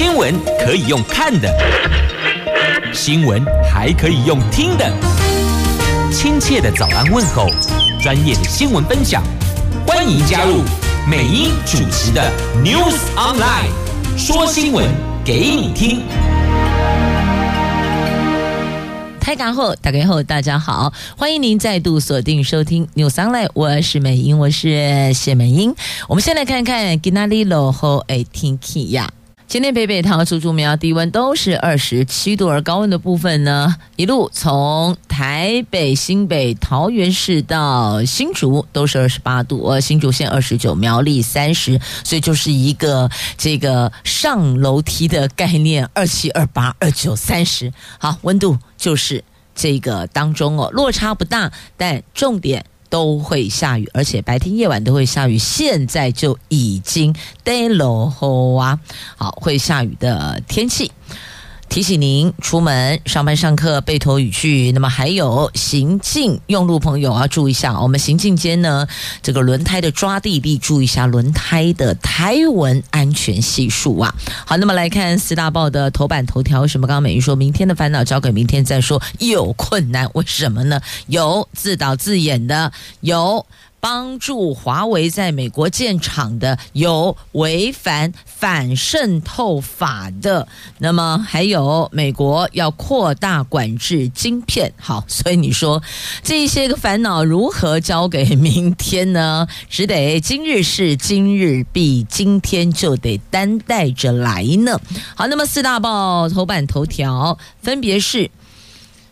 新闻可以用看的，新闻还可以用听的。亲切的早安问候，专业的新闻分享，欢迎加入美英主持的 News Online，说新闻给你听。开讲后，打开后，大家好，欢迎您再度锁定收听 News Online，我是美英，我是谢美英。我们先来看看今天的落雨的天气呀。今天北北桃、竹竹苗低温都是二十七度，而高温的部分呢，一路从台北、新北、桃园市到新竹都是二十八度，呃，新竹县二十九，苗栗三十，所以就是一个这个上楼梯的概念，二七、二八、二九、三十，好，温度就是这个当中哦，落差不大，但重点。都会下雨，而且白天夜晚都会下雨。现在就已经带落后啊，好，会下雨的天气。提醒您出门上班上课背头雨具，那么还有行进用路朋友要注意一下，我们行进间呢，这个轮胎的抓地力注意一下轮胎的胎纹安全系数啊。好，那么来看四大报的头版头条，什么刚刚美玉说明天的烦恼交给明天再说？有困难，为什么呢？有自导自演的，有。帮助华为在美国建厂的，有违反反渗透法的，那么还有美国要扩大管制晶片。好，所以你说这些个烦恼如何交给明天呢？只得今日事今日毕，今天就得担待着来呢。好，那么四大报头版头条分别是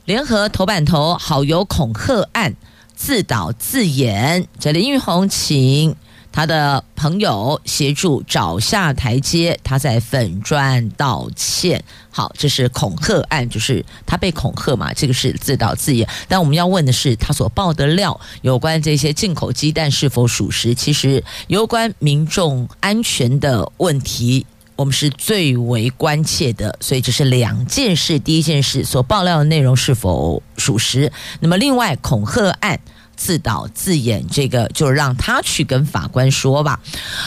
联合头版头好友恐吓案。自导自演，这林玉红请他的朋友协助找下台阶，他在粉砖道歉。好，这是恐吓案，就是他被恐吓嘛，这个是自导自演。但我们要问的是，他所爆的料有关这些进口鸡蛋是否属实？其实有关民众安全的问题。我们是最为关切的，所以这是两件事。第一件事所爆料的内容是否属实？那么另外恐吓案。自导自演，这个就让他去跟法官说吧。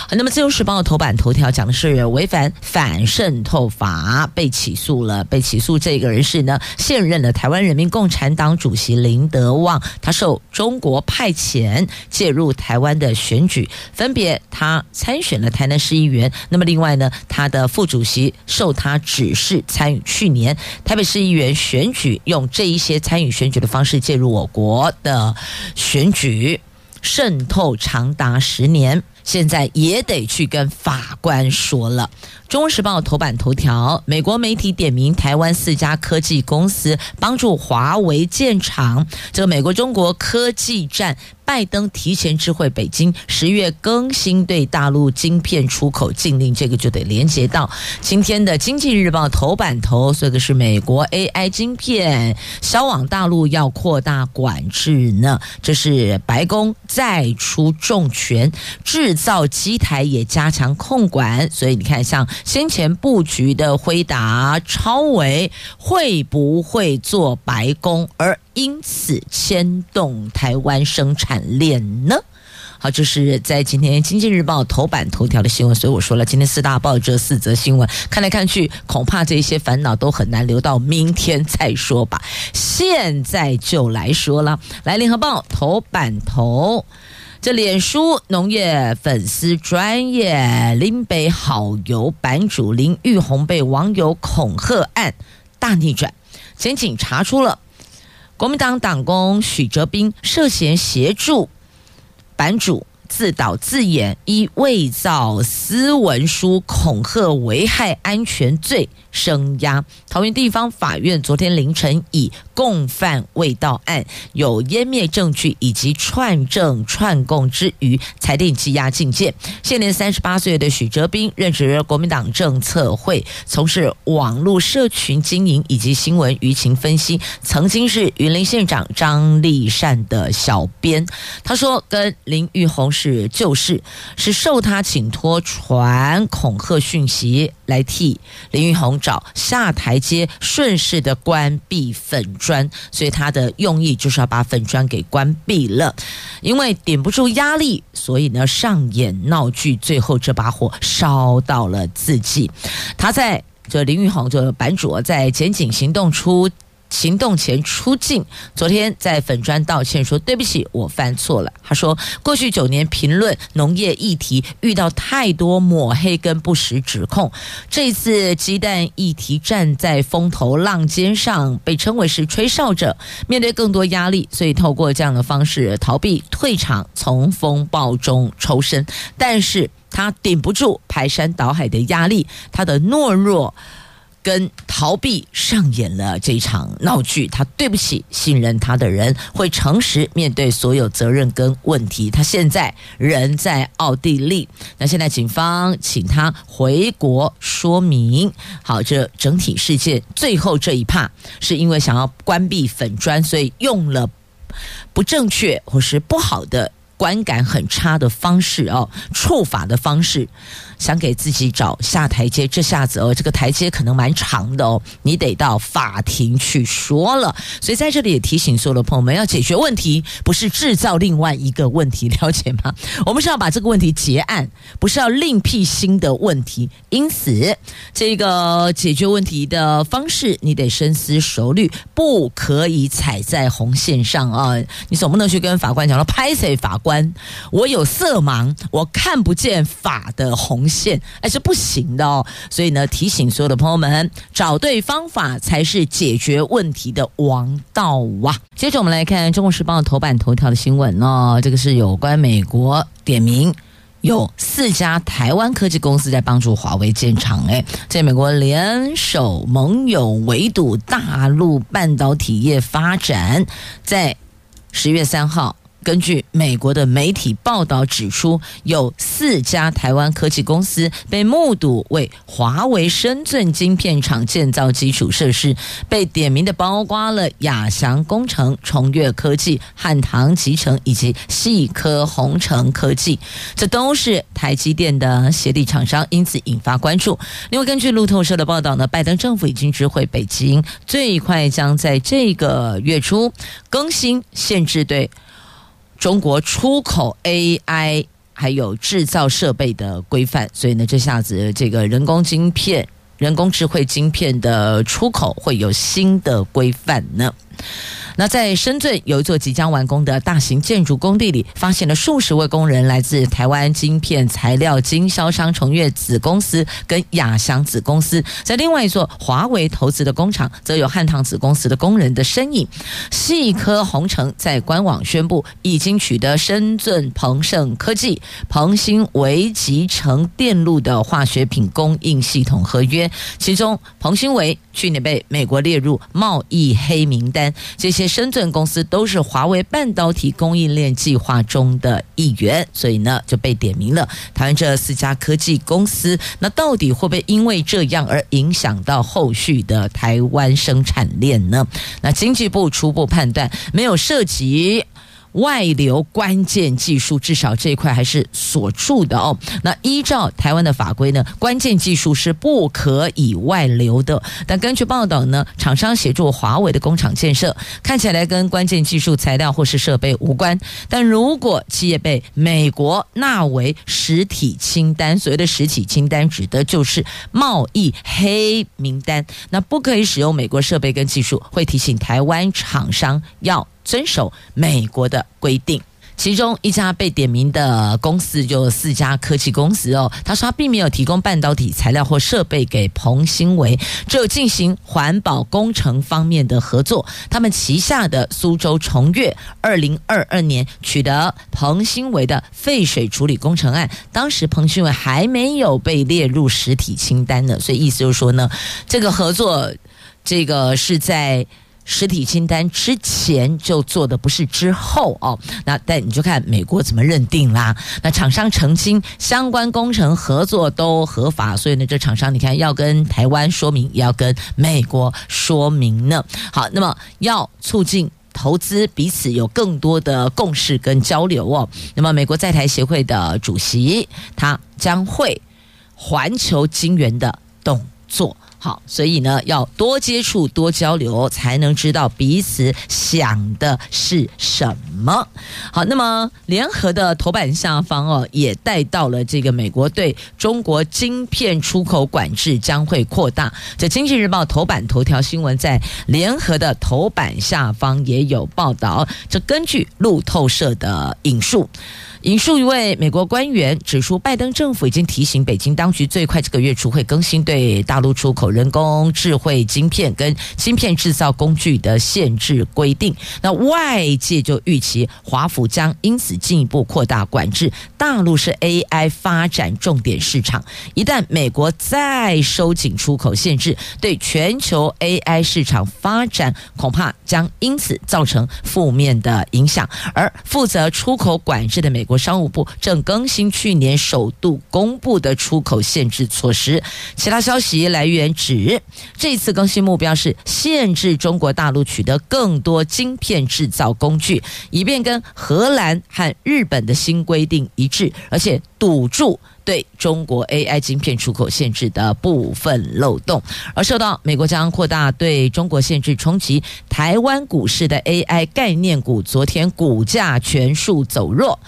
那么《自由时报》头版头条讲的是违反反渗透法被起诉了。被起诉这个人是呢，现任的台湾人民共产党主席林德旺，他受中国派遣介入台湾的选举，分别他参选了台南市议员。那么另外呢，他的副主席受他指示参与去年台北市议员选举，用这一些参与选举的方式介入我国的。选举渗透长达十年，现在也得去跟法官说了。《中时报》头版头条：美国媒体点名台湾四家科技公司帮助华为建厂。这个美国中国科技战，拜登提前知会北京，十月更新对大陆晶片出口禁令。这个就得连接到今天的《经济日报》头版头，说的是美国 AI 晶片销往大陆要扩大管制呢。这是白宫再出重拳，制造机台也加强控管。所以你看，像。先前布局的辉达、超维会不会做白宫，而因此牵动台湾生产链呢？好，这是在今天《经济日报》头版头条的新闻。所以我说了，今天四大报这四则新闻，看来看去，恐怕这些烦恼都很难留到明天再说吧。现在就来说了，来，《联合报》头版头。这脸书农业粉丝专业林北好友版主林玉红被网友恐吓案大逆转，检警查出了国民党党工许哲斌涉嫌协助版主自导自演，以伪造私文书恐吓危害安全罪。声押，桃园地方法院昨天凌晨以共犯未到案、有湮灭证据以及串证串供之余，裁定羁押禁见。现年三十八岁的许哲斌，任职国民党政策会，从事网络社群经营以及新闻舆情分析，曾经是云林县长张立善的小编。他说，跟林玉红是旧识，是受他请托传恐吓讯息来替林玉红。找下台阶，顺势的关闭粉砖，所以他的用意就是要把粉砖给关闭了。因为顶不住压力，所以呢上演闹剧，最后这把火烧到了自己。他在这林玉红这版主在检警行动出。行动前出境，昨天在粉砖道歉说对不起，我犯错了。他说过去九年评论农业议题遇到太多抹黑跟不实指控，这次鸡蛋议题站在风头浪尖上，被称为是吹哨者，面对更多压力，所以透过这样的方式逃避退场，从风暴中抽身。但是他顶不住排山倒海的压力，他的懦弱。跟逃避上演了这场闹剧，他对不起信任他的人，会诚实面对所有责任跟问题。他现在人在奥地利，那现在警方请他回国说明。好，这整体事件最后这一帕是因为想要关闭粉砖，所以用了不正确或是不好的观感很差的方式哦，处罚的方式。想给自己找下台阶，这下子哦，这个台阶可能蛮长的哦，你得到法庭去说了。所以在这里也提醒所有的朋友们，要解决问题，不是制造另外一个问题，了解吗？我们是要把这个问题结案，不是要另辟新的问题。因此，这个解决问题的方式，你得深思熟虑，不可以踩在红线上啊！你总不能去跟法官讲说：“拍谁法官，我有色盲，我看不见法的红线。”哎是不行的哦，所以呢，提醒所有的朋友们，找对方法才是解决问题的王道啊！接着我们来看《中国时报》头版头条的新闻哦，这个是有关美国点名有四家台湾科技公司在帮助华为建厂，哎，在美国联手盟友围堵大陆半导体业发展，在十月三号。根据美国的媒体报道指出，有四家台湾科技公司被目睹为华为深圳晶片厂建造基础设施，被点名的包括了亚翔工程、崇越科技、汉唐集成以及细科宏成科技，这都是台积电的协力厂商，因此引发关注。另外，根据路透社的报道呢，拜登政府已经知会北京，最快将在这个月初更新限制对。中国出口 AI 还有制造设备的规范，所以呢，这下子这个人工晶片、人工智慧晶片的出口会有新的规范呢。那在深圳有一座即将完工的大型建筑工地里，发现了数十位工人，来自台湾晶片材料经销商崇越子公司跟亚翔子公司。在另外一座华为投资的工厂，则有汉唐子公司的工人的身影。细科宏成在官网宣布，已经取得深圳鹏盛科技、鹏兴为集成电路的化学品供应系统合约，其中鹏兴为去年被美国列入贸易黑名单，这些。深圳公司都是华为半导体供应链计划中的一员，所以呢就被点名了。台湾这四家科技公司，那到底会不会因为这样而影响到后续的台湾生产链呢？那经济部初步判断没有涉及。外流关键技术，至少这一块还是锁住的哦。那依照台湾的法规呢，关键技术是不可以外流的。但根据报道呢，厂商协助华为的工厂建设，看起来跟关键技术材料或是设备无关。但如果企业被美国纳为实体清单，所谓的实体清单指的就是贸易黑名单，那不可以使用美国设备跟技术，会提醒台湾厂商要。遵守美国的规定，其中一家被点名的公司就四家科技公司哦。他说他并没有提供半导体材料或设备给彭新为，只有进行环保工程方面的合作。他们旗下的苏州崇越，二零二二年取得彭新为的废水处理工程案，当时彭新为还没有被列入实体清单呢。所以意思就是说呢，这个合作，这个是在。实体清单之前就做的不是之后哦，那但你就看美国怎么认定啦。那厂商澄清相关工程合作都合法，所以呢，这厂商你看要跟台湾说明，也要跟美国说明呢。好，那么要促进投资，彼此有更多的共识跟交流哦。那么美国在台协会的主席他将会环球金源的动作。好，所以呢，要多接触、多交流，才能知道彼此想的是什么。好，那么联合的头版下方哦，也带到了这个美国对中国晶片出口管制将会扩大。这《经济日报》头版头条新闻在联合的头版下方也有报道。这根据路透社的引述。引述一位美国官员指出，拜登政府已经提醒北京当局，最快这个月初会更新对大陆出口人工智慧晶片跟芯片制造工具的限制规定。那外界就预期华府将因此进一步扩大管制。大陆是 AI 发展重点市场，一旦美国再收紧出口限制，对全球 AI 市场发展恐怕将因此造成负面的影响。而负责出口管制的美国。国商务部正更新去年首度公布的出口限制措施。其他消息来源指，这次更新目标是限制中国大陆取得更多晶片制造工具，以便跟荷兰和日本的新规定一致，而且堵住。对中国 AI 晶片出口限制的部分漏洞，而受到美国将扩大对中国限制冲击，台湾股市的 AI 概念股昨天股价全数走弱。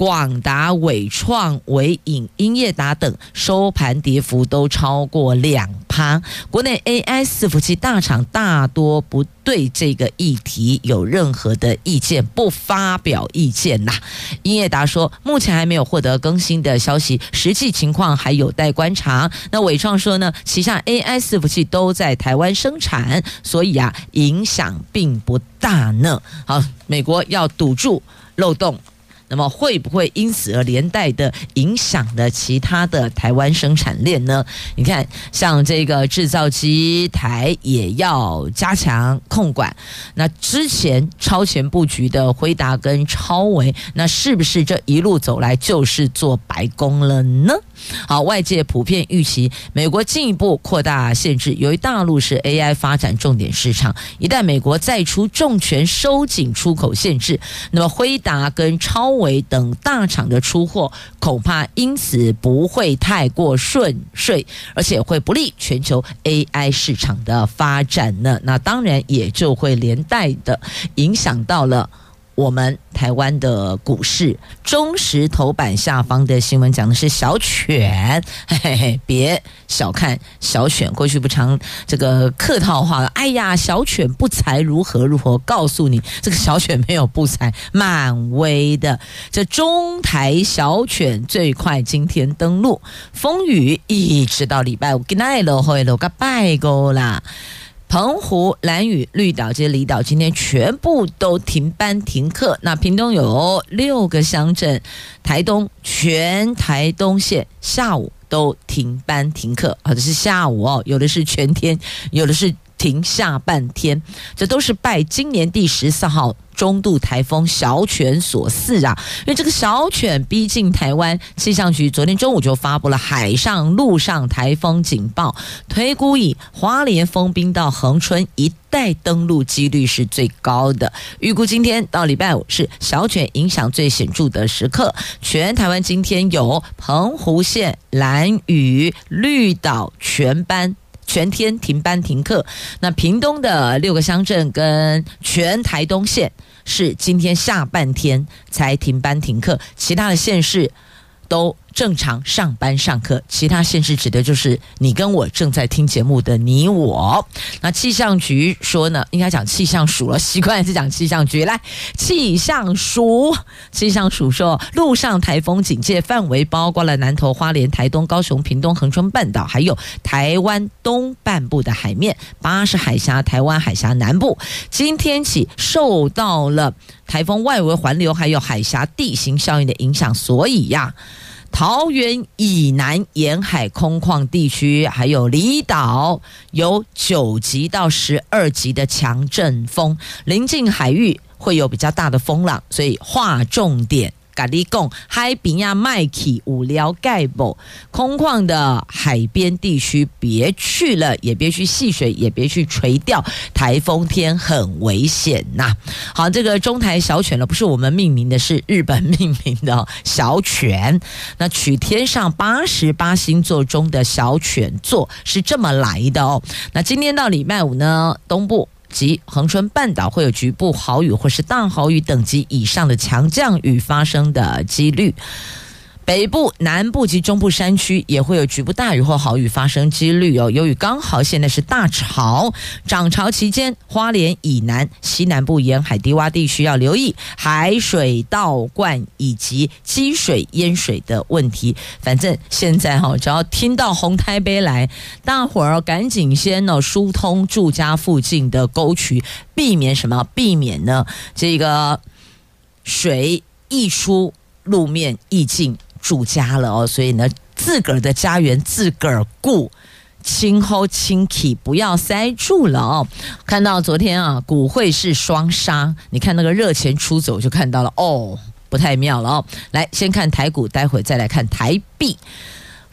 广达、伟创、纬颖、英业达等收盘跌幅都超过两趴。国内 AI 伺服器大厂大多不对这个议题有任何的意见，不发表意见呐。英业达说，目前还没有获得更新的消息，实际情况还有待观察。那伟创说呢，旗下 AI 伺服器都在台湾生产，所以啊，影响并不大呢。好，美国要堵住漏洞。那么会不会因此而连带的影响了其他的台湾生产链呢？你看，像这个制造机台也要加强控管。那之前超前布局的辉达跟超维，那是不是这一路走来就是做白工了呢？好，外界普遍预期美国进一步扩大限制，由于大陆是 AI 发展重点市场，一旦美国再出重拳收紧出口限制，那么辉达跟超为等大厂的出货恐怕因此不会太过顺遂，而且会不利全球 AI 市场的发展呢。那当然也就会连带的影响到了。我们台湾的股市，中时头版下方的新闻讲的是小犬，嘿嘿嘿，别小看小犬。过去不常这个客套话，哎呀，小犬不才如何如何？告诉你，这个小犬没有不才，漫威的。这中台小犬最快今天登陆，风雨一直到礼拜五，给奈落会落个拜过啦。澎湖、蓝屿、绿岛这些离岛今天全部都停班停课。那屏东有六个乡镇，台东全台东县下午都停班停课，好的是下午哦，有的是全天，有的是停下半天，这都是拜今年第十四号。中度台风小犬所赐啊，因为这个小犬逼近台湾，气象局昨天中午就发布了海上、陆上台风警报，推估以花莲、丰滨到恒春一带登陆几率是最高的。预估今天到礼拜五是小犬影响最显著的时刻，全台湾今天有澎湖县、兰屿、绿岛全班。全天停班停课，那屏东的六个乡镇跟全台东县是今天下半天才停班停课，其他的县市都正常上班上课，其他县市指的就是你跟我正在听节目的你我。那气象局说呢，应该讲气象署了，习惯是讲气象局。来，气象署，气象署说，陆上台风警戒范围包括了南投、花莲、台东、高雄、屏东、恒春半岛，还有台湾东半部的海面，巴士海峡、台湾海峡南部。今天起受到了台风外围环流还有海峡地形效应的影响，所以呀。桃园以南沿海空旷地区，还有离岛，有九级到十二级的强阵风，临近海域会有比较大的风浪，所以划重点。咖喱贡海边呀麦起无聊盖不空旷的海边地区别去了，也别去戏水，也别去垂钓，台风天很危险呐、啊。好，这个中台小犬呢，不是我们命名的，是日本命名的小犬。那取天上八十八星座中的小犬座是这么来的哦。那今天到礼拜五呢，东部。及恒春半岛会有局部豪雨或是大豪雨等级以上的强降雨发生的几率。北部、南部及中部山区也会有局部大雨或豪雨发生几率哦。由于刚好现在是大潮涨潮期间，花莲以南、西南部沿海低洼地区要留意海水倒灌以及积水淹水的问题。反正现在哈，只要听到红台杯来，大伙儿赶紧先呢疏通住家附近的沟渠，避免什么？避免呢这个水溢出路面溢进。住家了哦，所以呢，自个儿的家园自个儿顾，清吼清气，不要塞住了哦。看到昨天啊，股汇是双杀，你看那个热钱出走就看到了哦，不太妙了哦。来，先看台股，待会再来看台币。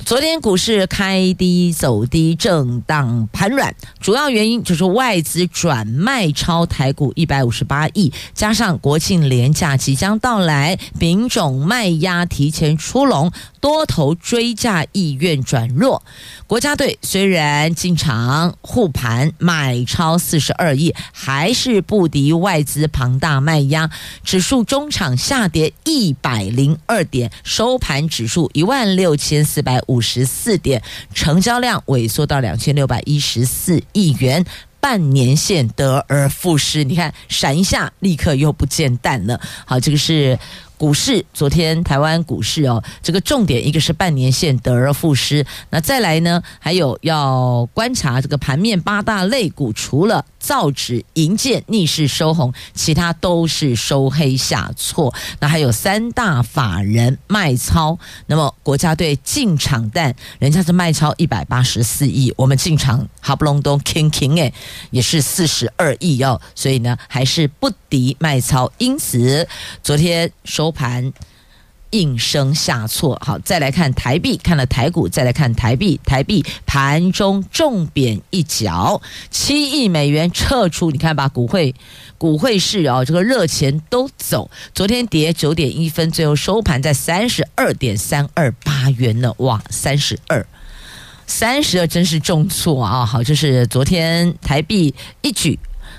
昨天股市开低走低，震荡盘软，主要原因就是外资转卖超台股一百五十八亿，加上国庆连假即将到来，丙种卖压提前出笼，多头追价意愿转弱。国家队虽然进场护盘买超四十二亿，还是不敌外资庞大卖压，指数中场下跌一百零二点，收盘指数一万六千四百五十四点，成交量萎缩到两千六百一十四亿元，半年线得而复失。你看，闪一下，立刻又不见弹了。好，这个是。股市昨天台湾股市哦，这个重点一个是半年线得而复失，那再来呢，还有要观察这个盘面八大类股，除了造纸、银建逆势收红，其他都是收黑下挫。那还有三大法人卖超，那么国家队进场，但人家是卖超一百八十四亿，我们进场哈不隆咚 king king 诶，也是四十二亿哦，所以呢还是不敌卖超，因此昨天。收盘应声下挫，好，再来看台币，看了台股，再来看台币，台币盘中重贬一角，七亿美元撤出，你看吧，股汇股汇市哦，这个热钱都走，昨天跌九点一分，最后收盘在三十二点三二八元呢，哇，三十二，三十二真是重挫啊，好，就是昨天台币一举。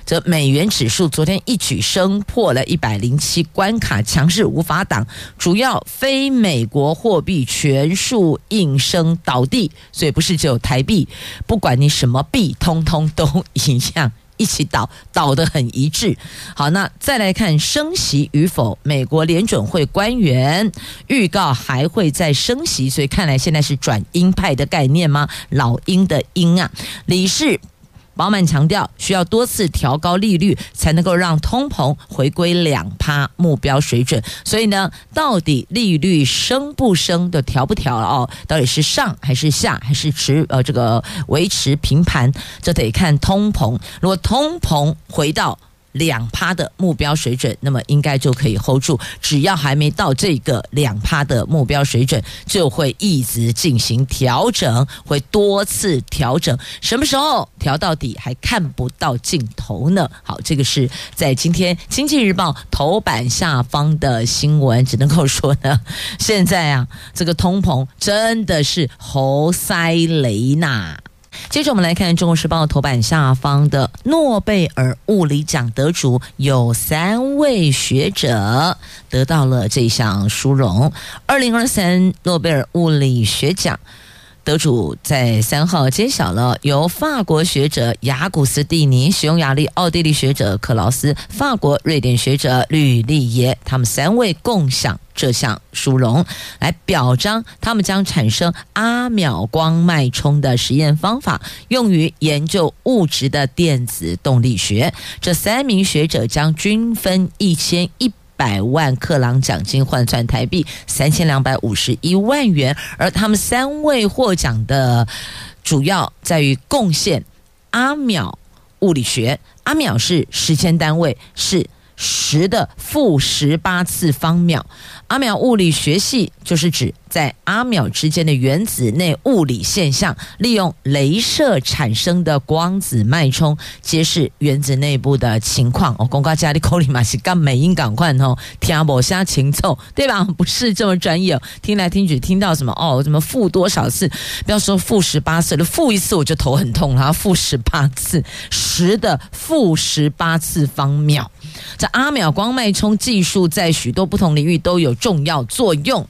则美元指数昨天一举升破了一百零七关卡，强势无法挡，主要非美国货币全数应声倒地，所以不是只有台币，不管你什么币，通通都一样一起倒，倒得很一致。好，那再来看升息与否，美国联准会官员预告还会再升息，所以看来现在是转鹰派的概念吗？老鹰的鹰啊，理事。鲍曼强调，需要多次调高利率，才能够让通膨回归两趴目标水准。所以呢，到底利率升不升的调不调了哦？到底是上还是下，还是持呃这个维持平盘？这得看通膨。如果通膨回到。两趴的目标水准，那么应该就可以 hold 住。只要还没到这个两趴的目标水准，就会一直进行调整，会多次调整。什么时候调到底还看不到尽头呢？好，这个是在今天《经济日报》头版下方的新闻，只能够说呢，现在啊，这个通膨真的是猴塞雷纳。接着我们来看《中国时报》头版下方的诺贝尔物理奖得主，有三位学者得到了这项殊荣。二零二三诺贝尔物理学奖得主在三号揭晓了，由法国学者雅古斯蒂尼、匈牙利、奥地利学者克劳斯、法国、瑞典学者吕利耶，他们三位共享。这项殊荣来表彰他们将产生阿秒光脉冲的实验方法，用于研究物质的电子动力学。这三名学者将均分一千一百万克朗奖金，换算台币三千两百五十一万元。而他们三位获奖的主要在于贡献阿秒物理学，阿秒是时间单位，是。十的负十八次方秒。阿秒物理学系就是指在阿秒之间的原子内物理现象，利用镭射产生的光子脉冲，揭示原子内部的情况。哦，公告家里口里嘛是干美音赶快哦，听不下情奏，对吧？不是这么专业，听来听去听到什么哦，什么负多少次？不要说负十八次了，负一次我就头很痛，然后负十八次，十的负十八次方秒。这阿秒光脉冲技术在许多不同领域都有重要作用。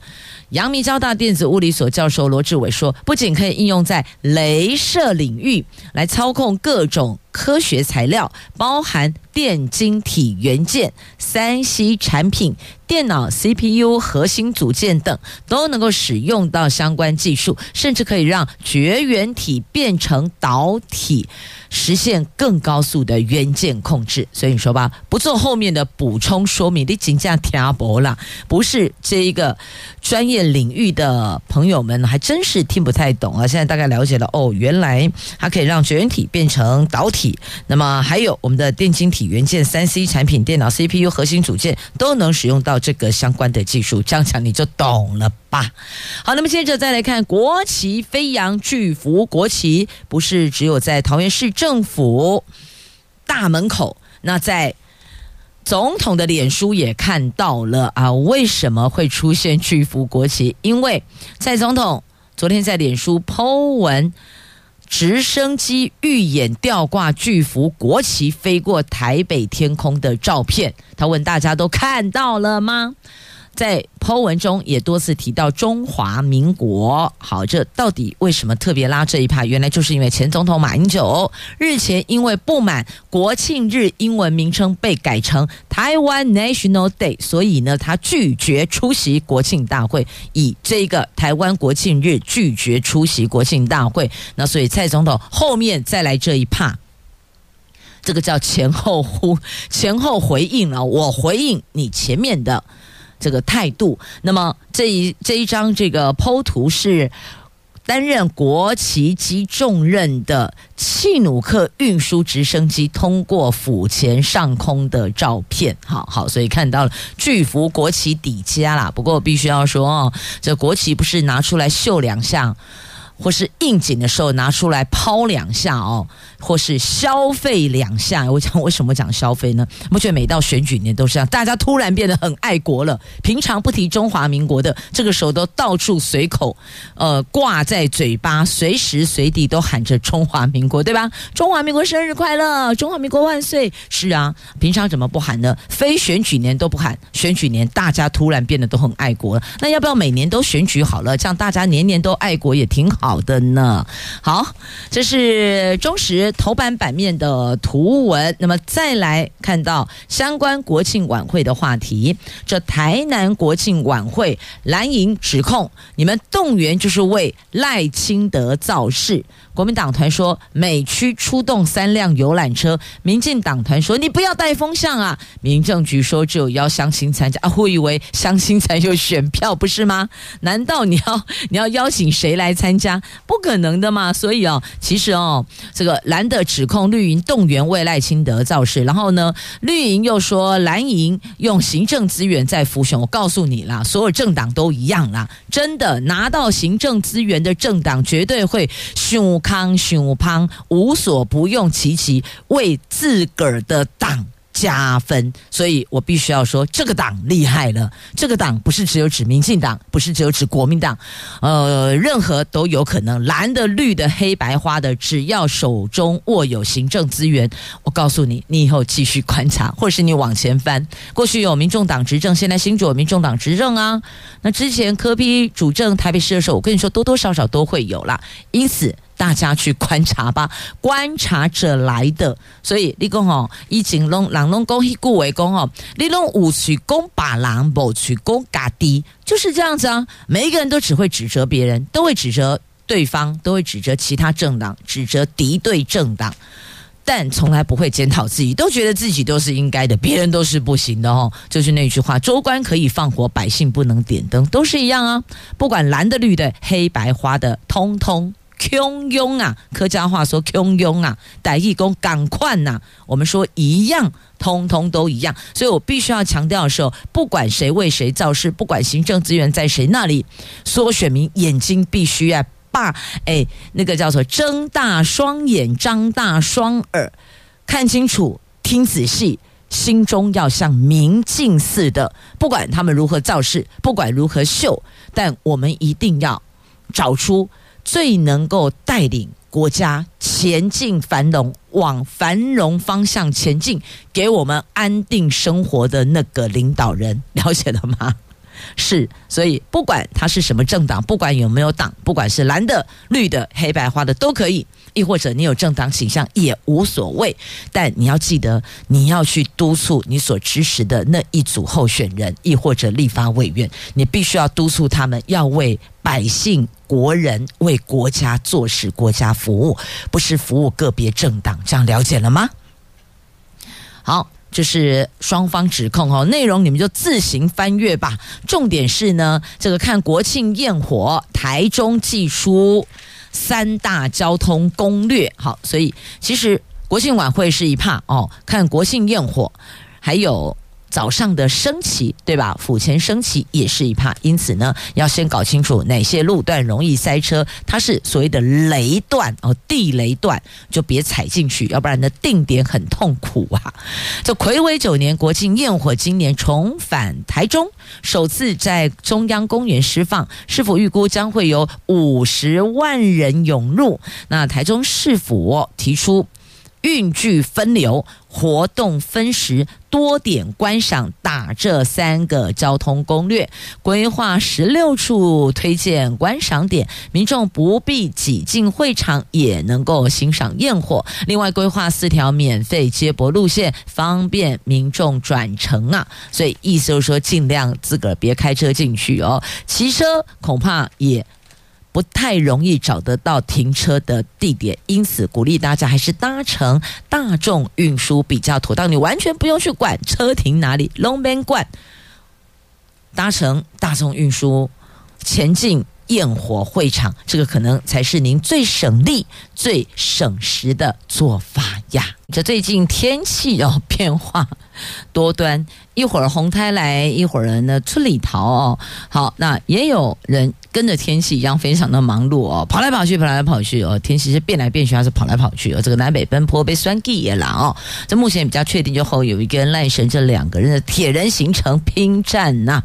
阳明交大电子物理所教授罗志伟说，不仅可以应用在镭射领域来操控各种科学材料，包含电晶体元件、三 C 产品、电脑 CPU 核心组件等，都能够使用到相关技术，甚至可以让绝缘体变成导体。实现更高速的元件控制，所以你说吧，不做后面的补充说明，你真正听不啦。不是这一个专业领域的朋友们，还真是听不太懂啊。现在大概了解了哦，原来它可以让绝缘体变成导体，那么还有我们的电晶体元件、三 C 产品、电脑 CPU 核心组件都能使用到这个相关的技术，这样讲你就懂了吧？好，那么接着再来看国旗飞扬，巨幅国旗不是只有在桃园市政府大门口，那在总统的脸书也看到了啊。为什么会出现巨幅国旗？因为蔡总统昨天在脸书 po 文，直升机预演吊挂巨幅国旗飞过台北天空的照片，他问大家都看到了吗？在 Po 文中也多次提到中华民国。好，这到底为什么特别拉这一趴？原来就是因为前总统马英九日前因为不满国庆日英文名称被改成台湾 National Day，所以呢，他拒绝出席国庆大会。以这个台湾国庆日拒绝出席国庆大会，那所以蔡总统后面再来这一趴，这个叫前后呼前后回应了。我回应你前面的。这个态度，那么这一这一张这个剖图是担任国旗机重任的契努克运输直升机通过府前上空的照片，好好，所以看到了巨幅国旗底加啦。不过必须要说哦，这国旗不是拿出来秀两下。或是应景的时候拿出来抛两下哦，或是消费两下。我讲为什么讲消费呢？我觉得每到选举年都是这样，大家突然变得很爱国了。平常不提中华民国的，这个时候都到处随口呃挂在嘴巴，随时随地都喊着中华民国，对吧？中华民国生日快乐，中华民国万岁！是啊，平常怎么不喊呢？非选举年都不喊，选举年大家突然变得都很爱国了。那要不要每年都选举好了，这样大家年年都爱国也挺好。好的呢，好，这是中时头版版面的图文。那么再来看到相关国庆晚会的话题，这台南国庆晚会，蓝营指控你们动员就是为赖清德造势。国民党团说每区出动三辆游览车，民进党团说你不要带风向啊。民政局说只有邀乡亲参加啊，我以为乡亲才有选票不是吗？难道你要你要邀请谁来参加？不可能的嘛。所以哦，其实哦，这个蓝的指控绿营动员为赖清德造势，然后呢，绿营又说蓝营用行政资源在辅选。我告诉你啦，所有政党都一样啦，真的拿到行政资源的政党绝对会凶。康雄胖无所不用其极，为自个儿的党加分，所以我必须要说，这个党厉害了。这个党不是只有指民进党，不是只有指国民党，呃，任何都有可能，蓝的、绿的、黑白花的，只要手中握有行政资源，我告诉你，你以后继续观察，或是你往前翻，过去有民众党执政，现在新竹有民众党执政啊。那之前柯 P 主政台北市的时候，我跟你说，多多少少都会有啦。因此。大家去观察吧，观察者来的。所以你讲哦，以前拢人拢讲一句话讲哦，你拢有去讲把人，无去讲家己，就是这样子啊。每一个人都只会指责别人，都会指责对方，都会指责其他政党，指责敌对政党，但从来不会检讨自己，都觉得自己都是应该的，别人都是不行的哦。就是那句话，州官可以放火，百姓不能点灯，都是一样啊。不管蓝的、绿的、黑白花的，通通。汹涌啊，客家话说汹涌啊，台语讲赶快呐，我们说一样，通通都一样。所以我必须要强调的时候，不管谁为谁造势，不管行政资源在谁那里，所有选民眼睛必须要把哎那个叫做睁大双眼，张大双耳，看清楚，听仔细。心中要像明镜似的，不管他们如何造势，不管如何秀，但我们一定要找出最能够带领国家前进繁荣、往繁荣方向前进，给我们安定生活的那个领导人，了解了吗？是，所以不管他是什么政党，不管有没有党，不管是蓝的、绿的、黑白花的都可以，亦或者你有政党倾向也无所谓。但你要记得，你要去督促你所支持的那一组候选人，亦或者立法委员，你必须要督促他们要为百姓、国人、为国家做事、国家服务，不是服务个别政党。这样了解了吗？好。这是双方指控哦，内容你们就自行翻阅吧。重点是呢，这个看国庆焰火，台中祭出三大交通攻略。好，所以其实国庆晚会是一怕哦，看国庆焰火，还有。早上的升旗，对吧？府前升旗也是一趴，因此呢，要先搞清楚哪些路段容易塞车，它是所谓的雷段哦，地雷段就别踩进去，要不然呢，定点很痛苦啊。这睽违九年国庆焰火，今年重返台中，首次在中央公园释放，市府预估将会有五十万人涌入。那台中市府提出。运具分流，活动分时，多点观赏，打这三个交通攻略，规划十六处推荐观赏点，民众不必挤进会场，也能够欣赏焰火。另外规划四条免费接驳路线，方便民众转乘啊。所以意思就是说，尽量自个儿别开车进去哦，骑车恐怕也。不太容易找得到停车的地点，因此鼓励大家还是搭乘大众运输比较妥当。你完全不用去管车停哪里，Long Man 管搭乘大众运输前进焰火会场，这个可能才是您最省力、最省时的做法呀。这最近天气哦变化多端，一会儿红胎来，一会儿呢出里逃哦。好，那也有人。跟着天气一样，非常的忙碌哦，跑来跑去，跑来跑去哦，天气是变来变去，还是跑来跑去哦？这个南北奔波被酸地也了哦。这目前比较确定，就后有一个赖神这两个人的铁人行程拼战呐、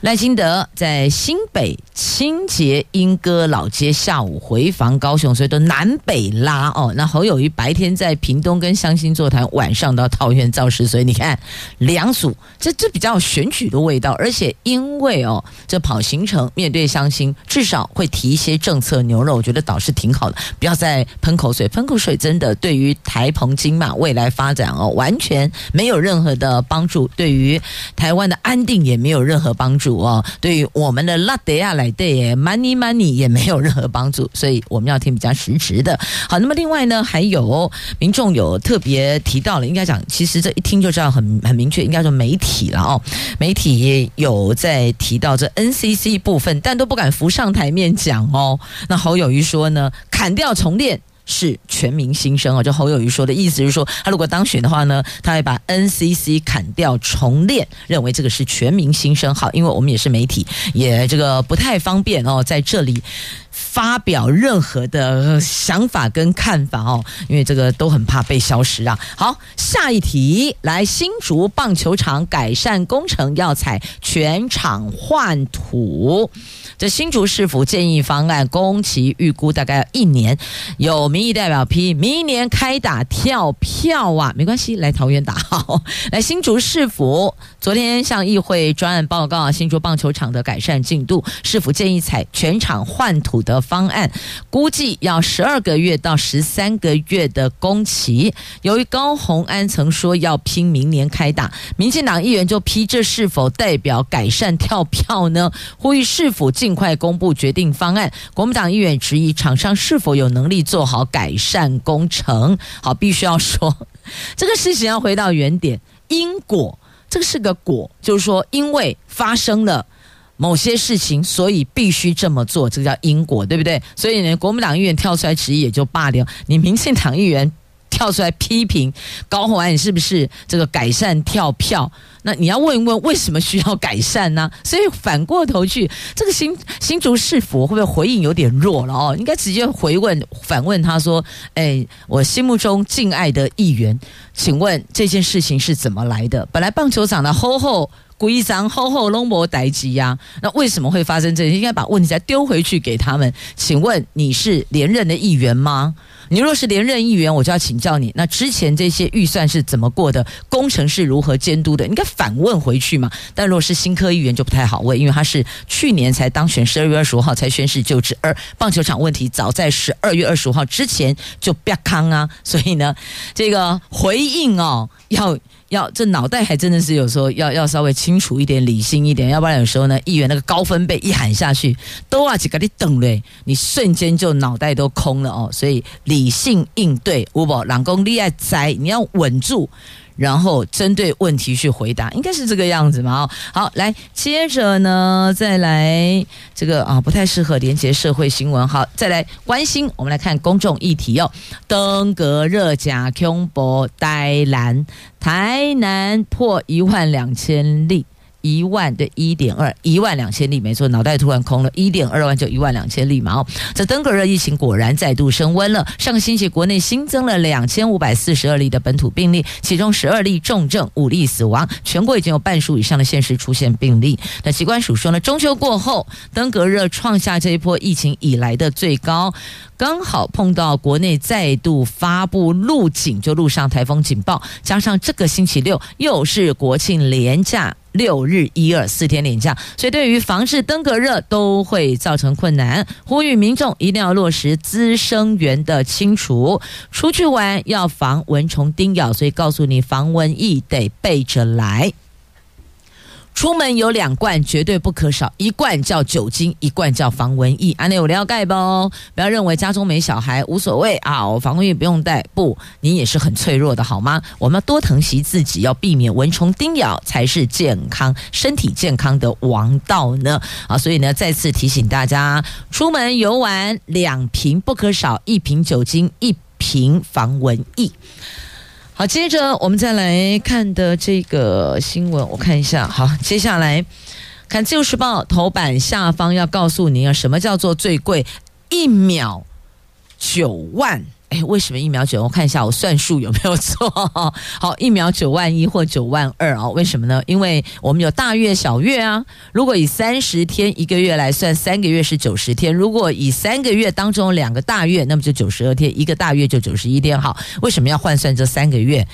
赖清德在新北清洁莺歌老街下午回防高雄，所以都南北拉哦。那侯友谊白天在屏东跟乡亲座谈，晚上到桃园造势，所以你看两组，这这比较有选举的味道。而且因为哦，这跑行程面对乡亲，至少会提一些政策牛肉，我觉得倒是挺好的。不要再喷口水，喷口水真的对于台澎金马未来发展哦，完全没有任何的帮助，对于台湾的安定也没有任何帮助。哦，对于我们的拉德亚来对 money money 也没有任何帮助，所以我们要听比较实质的。好，那么另外呢，还有民众有特别提到了，应该讲，其实这一听就知道很很明确，应该说媒体了哦，媒体也有在提到这 NCC 部分，但都不敢浮上台面讲哦。那侯友谊说呢，砍掉重练。是全民新声啊！就侯友宜说的意思是说，他如果当选的话呢，他会把 NCC 砍掉重练，认为这个是全民新声。好，因为我们也是媒体，也这个不太方便哦，在这里。发表任何的想法跟看法哦，因为这个都很怕被消失啊。好，下一题来，新竹棒球场改善工程要采全场换土。这新竹市府建议方案工期预估大概要一年，有民意代表批明年开打跳票啊，没关系，来桃园打好。来新竹市府昨天向议会专案报告新竹棒球场的改善进度，市府建议采全场换土的方案，估计要十二个月到十三个月的工期。由于高虹安曾说要拼明年开打，民进党议员就批这是否代表改善跳票呢？呼吁市府尽快公布决定方案。国民党议员质疑厂商是否有能力做好改善工程。好，必须要说 这个事情要回到原点，因果这个是个果，就是说因为发生了。某些事情，所以必须这么做，这个叫因果，对不对？所以呢，国民党议员跳出来质疑也就罢了，你民进党议员跳出来批评高虹安，是不是这个改善跳票？那你要问一问，为什么需要改善呢？所以反过头去，这个新新竹市府会不会回应有点弱了哦？应该直接回问反问他说：“哎，我心目中敬爱的议员，请问这件事情是怎么来的？本来棒球场的厚厚规章厚厚龙膜待机呀，那为什么会发生这些？应该把问题再丢回去给他们。请问你是连任的议员吗？”你若是连任议员，我就要请教你，那之前这些预算是怎么过的？工程是如何监督的？应该反问回去嘛。但若是新科议员就不太好问，因为他是去年才当选，十二月二十五号才宣誓就职，而棒球场问题早在十二月二十五号之前就瘪康啊，所以呢，这个回应哦要。要这脑袋还真的是有时候要要稍微清楚一点、理性一点，要不然有时候呢，议员那个高分贝一喊下去，都啊几个你等嘞，你瞬间就脑袋都空了哦。所以理性应对，吴宝朗功厉害在，你要稳住。然后针对问题去回答，应该是这个样子嘛？哦，好，来接着呢，再来这个啊，不太适合连接社会新闻。好，再来关心，我们来看公众议题哦。登革热假恐怖，台南台南破一万两千例。一万对一点二，一万两千例，没错，脑袋突然空了，一点二万就一万两千例嘛。哦，这登革热疫情果然再度升温了。上个星期国内新增了两千五百四十二例的本土病例，其中十二例重症，五例死亡，全国已经有半数以上的县市出现病例。那疾管署说呢，中秋过后，登革热创下这一波疫情以来的最高。刚好碰到国内再度发布陆警，就陆上台风警报，加上这个星期六又是国庆连假，六日一二四天连假，所以对于防治登革热都会造成困难。呼吁民众一定要落实滋生源的清除，出去玩要防蚊虫叮咬，所以告诉你防蚊疫得备着来。出门有两罐，绝对不可少。一罐叫酒精，一罐叫防蚊液。安内有了解不？不要认为家中没小孩无所谓啊，我防蚊液不用带。不，你也是很脆弱的，好吗？我们要多疼惜自己，要避免蚊虫叮咬，才是健康、身体健康的王道呢。啊，所以呢，再次提醒大家，出门游玩两瓶不可少，一瓶酒精，一瓶防蚊液。好，接着我们再来看的这个新闻，我看一下。好，接下来看《自由时报》头版下方要告诉您啊，什么叫做最贵？一秒九万。哎，为什么一秒九？我看一下我算数有没有错。好，一秒九万一或九万二啊？为什么呢？因为我们有大月小月啊。如果以三十天一个月来算，三个月是九十天。如果以三个月当中两个大月，那么就九十二天，一个大月就九十一天。好，为什么要换算这三个月？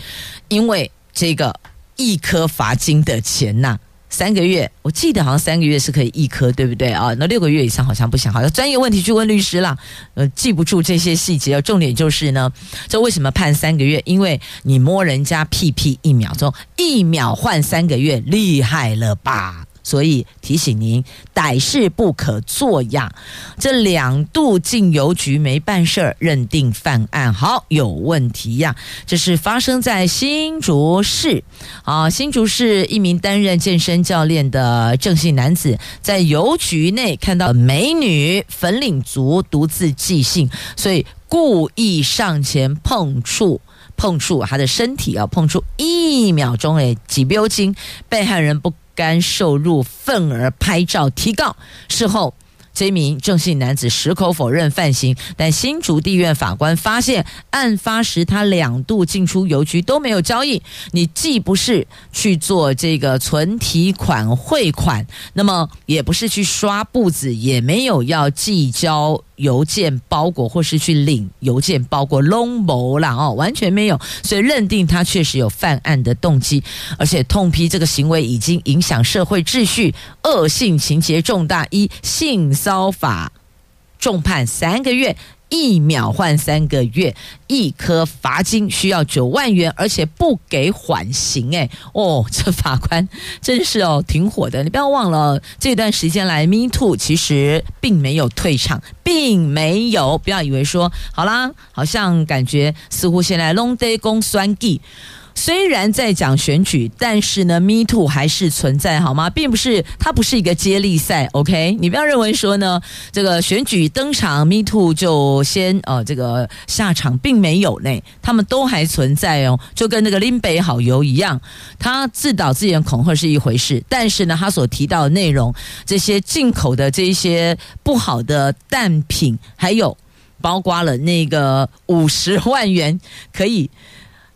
因为这个一颗罚金的钱呐、三个月，我记得好像三个月是可以一颗，对不对啊？那六个月以上好像不行。好，像专业问题去问律师啦。呃，记不住这些细节。重点就是呢，这为什么判三个月？因为你摸人家屁屁一秒钟，一秒换三个月，厉害了吧？所以提醒您，歹事不可作呀。这两度进邮局没办事儿，认定犯案，好有问题呀。这是发生在新竹市啊，新竹市一名担任健身教练的郑姓男子，在邮局内看到美女粉领族独自寄信，所以故意上前碰触碰触他的身体啊，碰触一秒钟诶，几标金，被害人不。甘受辱，愤而拍照提告。事后，这名郑姓男子矢口否认犯行，但新竹地院法官发现，案发时他两度进出邮局都没有交易。你既不是去做这个存提款汇款，那么也不是去刷簿子，也没有要寄交。邮件包裹或是去领邮件包裹，拢无啦哦，完全没有，所以认定他确实有犯案的动机，而且痛批这个行为已经影响社会秩序，恶性情节重大，一性骚法重判三个月。一秒换三个月，一颗罚金需要九万元，而且不给缓刑。哎，哦，这法官真是哦，挺火的。你不要忘了，这段时间来，Me Too 其实并没有退场，并没有。不要以为说好啦，好像感觉似乎现在 Long Day 公酸计。虽然在讲选举，但是呢，Me Too 还是存在，好吗？并不是它不是一个接力赛，OK？你不要认为说呢，这个选举登场，Me Too 就先呃这个下场，并没有呢，他们都还存在哦，就跟那个林北好友一样，他自导自演恐吓是一回事，但是呢，他所提到的内容，这些进口的这一些不好的蛋品，还有包括了那个五十万元可以。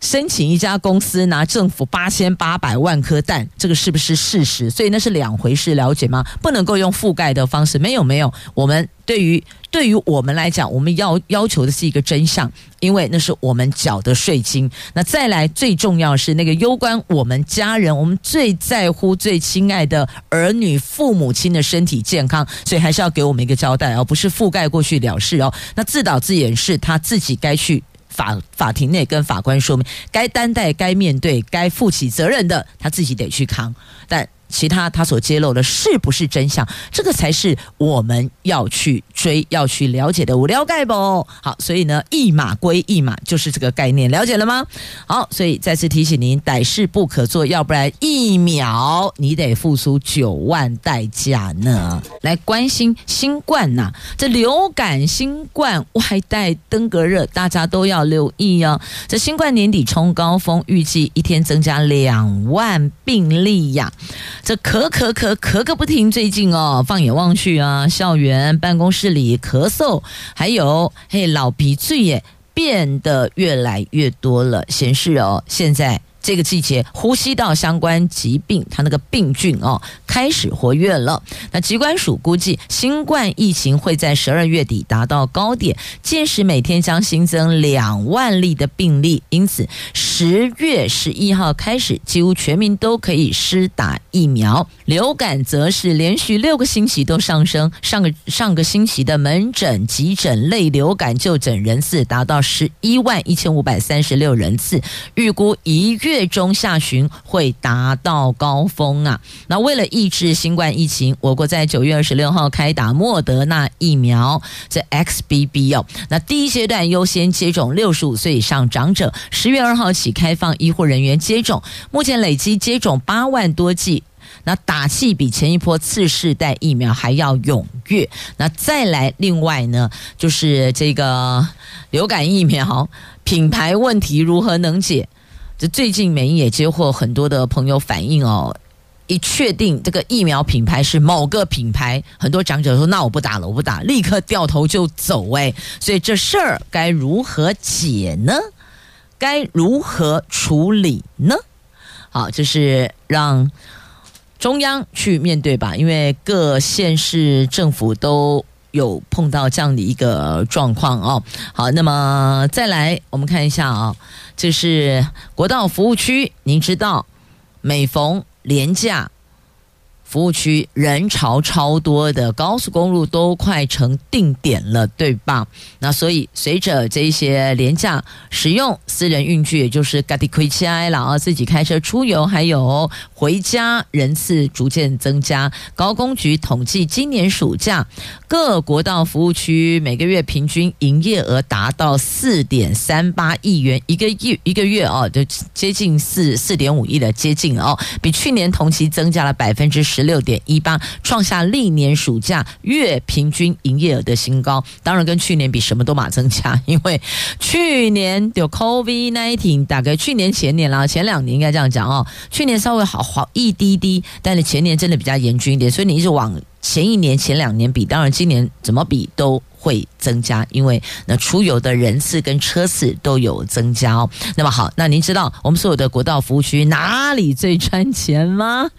申请一家公司拿政府八千八百万颗蛋，这个是不是事实？所以那是两回事，了解吗？不能够用覆盖的方式。没有没有，我们对于对于我们来讲，我们要要求的是一个真相，因为那是我们缴的税金。那再来最重要是那个攸关我们家人，我们最在乎、最亲爱的儿女、父母亲的身体健康，所以还是要给我们一个交代哦，不是覆盖过去了事哦。那自导自演是他自己该去。法法庭内跟法官说明，该担待、该面对、该负起责任的，他自己得去扛。但其他他所揭露的是不是真相？这个才是我们要去追、要去了解的。无聊盖不？好，所以呢，一码归一码，就是这个概念，了解了吗？好，所以再次提醒您，歹事不可做，要不然一秒你得付出九万代价呢。来关心新冠呐、这流感、新冠外带登革热，大家都要留意哦。这新冠年底冲高峰，预计一天增加两万病例呀。这咳咳咳咳个不停，最近哦，放眼望去啊，校园办公室里咳嗽，还有嘿老鼻涕也变得越来越多了，显示哦，现在。这个季节，呼吸道相关疾病，它那个病菌哦，开始活跃了。那疾管署估计，新冠疫情会在十二月底达到高点，届时每天将新增两万例的病例。因此，十月十一号开始，几乎全民都可以施打疫苗。流感则是连续六个星期都上升，上个上个星期的门诊急诊类流感就诊人次达到十一万一千五百三十六人次，预估一月。月中下旬会达到高峰啊！那为了抑制新冠疫情，我国在九月二十六号开打莫德纳疫苗，这 XBB 哦。那第一阶段优先接种六十五岁以上长者，十月二号起开放医护人员接种。目前累计接种八万多剂，那打气比前一波次世代疫苗还要踊跃。那再来，另外呢，就是这个流感疫苗品牌问题如何能解？这最近美英也接获很多的朋友反映哦，一确定这个疫苗品牌是某个品牌，很多长者说：“那我不打了，我不打，立刻掉头就走。”哎，所以这事儿该如何解呢？该如何处理呢？好，就是让中央去面对吧，因为各县市政府都有碰到这样的一个状况哦。好，那么再来我们看一下啊。就是国道服务区，您知道，每逢连假。服务区人潮超多的高速公路都快成定点了，对吧？那所以随着这些廉价使用私人运具，也就是嘎地亏起来了啊，自己开车出游，还有回家人次逐渐增加。高工局统计，今年暑假各国道服务区每个月平均营业额达到四点三八亿元，一个亿一个月哦，就接近四四点五亿的接近哦，比去年同期增加了百分之十。十六点一八，创下历年暑假月平均营业额的新高。当然，跟去年比，什么都马增加，因为去年有 COVID-19，大概去年前年啦，前两年应该这样讲哦。去年稍微好好一滴滴，但是前年真的比较严峻一点。所以你一直往前一年、前两年比，当然今年怎么比都会增加，因为那出游的人次跟车次都有增加哦。那么好，那您知道我们所有的国道服务区哪里最赚钱吗？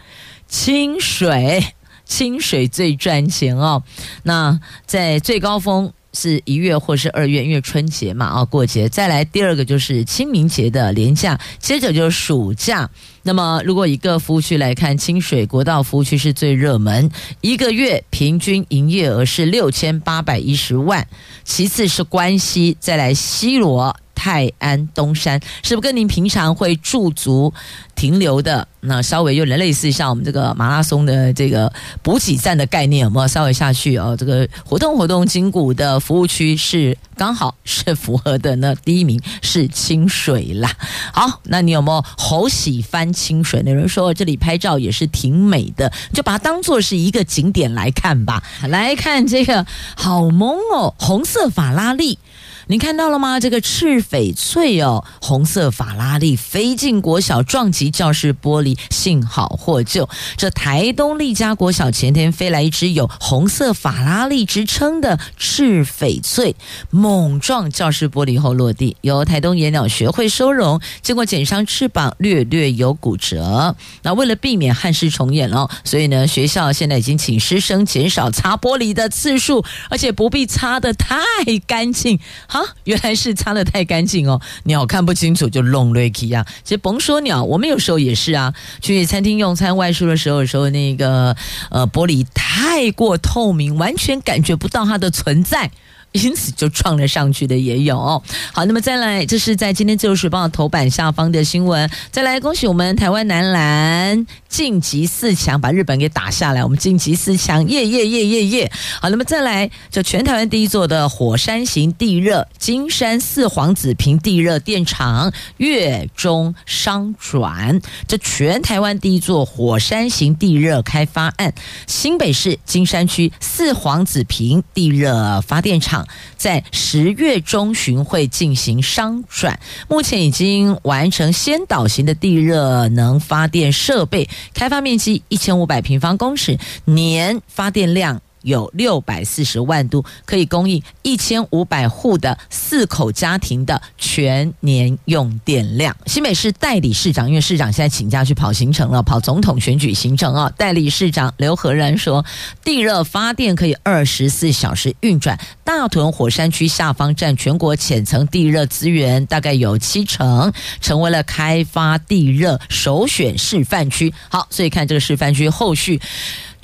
清水，清水最赚钱哦。那在最高峰是一月或是二月，因为春节嘛，啊过节。再来第二个就是清明节的连假，接着就是暑假。那么如果一个服务区来看，清水国道服务区是最热门，一个月平均营业额是六千八百一十万，其次是关西，再来西罗。泰安东山，是不是跟您平常会驻足停留的那稍微有点类似，像我们这个马拉松的这个补给站的概念，有没有稍微下去哦？这个活动活动筋骨的服务区是刚好是符合的呢。第一名是清水啦。好，那你有没有猴喜欢清水？有人说这里拍照也是挺美的，就把它当做是一个景点来看吧。来看这个，好萌哦，红色法拉利。你看到了吗？这个赤翡翠哦，红色法拉利飞进国小，撞击教室玻璃，幸好获救。这台东立家国小前天飞来一只有“红色法拉利”之称的赤翡翠，猛撞教室玻璃后落地，由台东野鸟学会收容。经过剪伤，翅膀略略有骨折。那为了避免憾事重演哦，所以呢，学校现在已经请师生减少擦玻璃的次数，而且不必擦得太干净。哈。原来是擦的太干净哦，鸟看不清楚就弄瑞奇啊。其实甭说鸟，我们有时候也是啊，去餐厅用餐外出的时候，有时候那个呃玻璃太过透明，完全感觉不到它的存在。因此就撞了上去的也有。好，那么再来，这是在今天《自由时报》头版下方的新闻。再来，恭喜我们台湾男篮晋级四强，把日本给打下来。我们晋级四强，耶耶耶耶耶！好，那么再来，这全台湾第一座的火山型地热金山四皇子坪地热电厂月中商转，这全台湾第一座火山型地热开发案，新北市金山区四皇子坪地热发电厂。在十月中旬会进行商转，目前已经完成先导型的地热能发电设备，开发面积一千五百平方公尺，年发电量。有六百四十万度，可以供应一千五百户的四口家庭的全年用电量。新北市代理市长，因为市长现在请假去跑行程了，跑总统选举行程啊。代理市长刘和然说，地热发电可以二十四小时运转。大屯火山区下方占全国浅层地热资源大概有七成，成为了开发地热首选示范区。好，所以看这个示范区后续。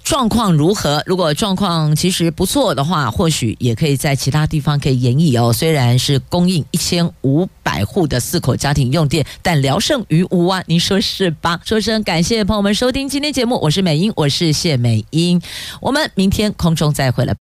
状况如何？如果状况其实不错的话，或许也可以在其他地方可以演绎哦。虽然是供应一千五百户的四口家庭用电，但聊胜于无啊，您说是吧？说声感谢朋友们收听今天节目，我是美英，我是谢美英，我们明天空中再会了。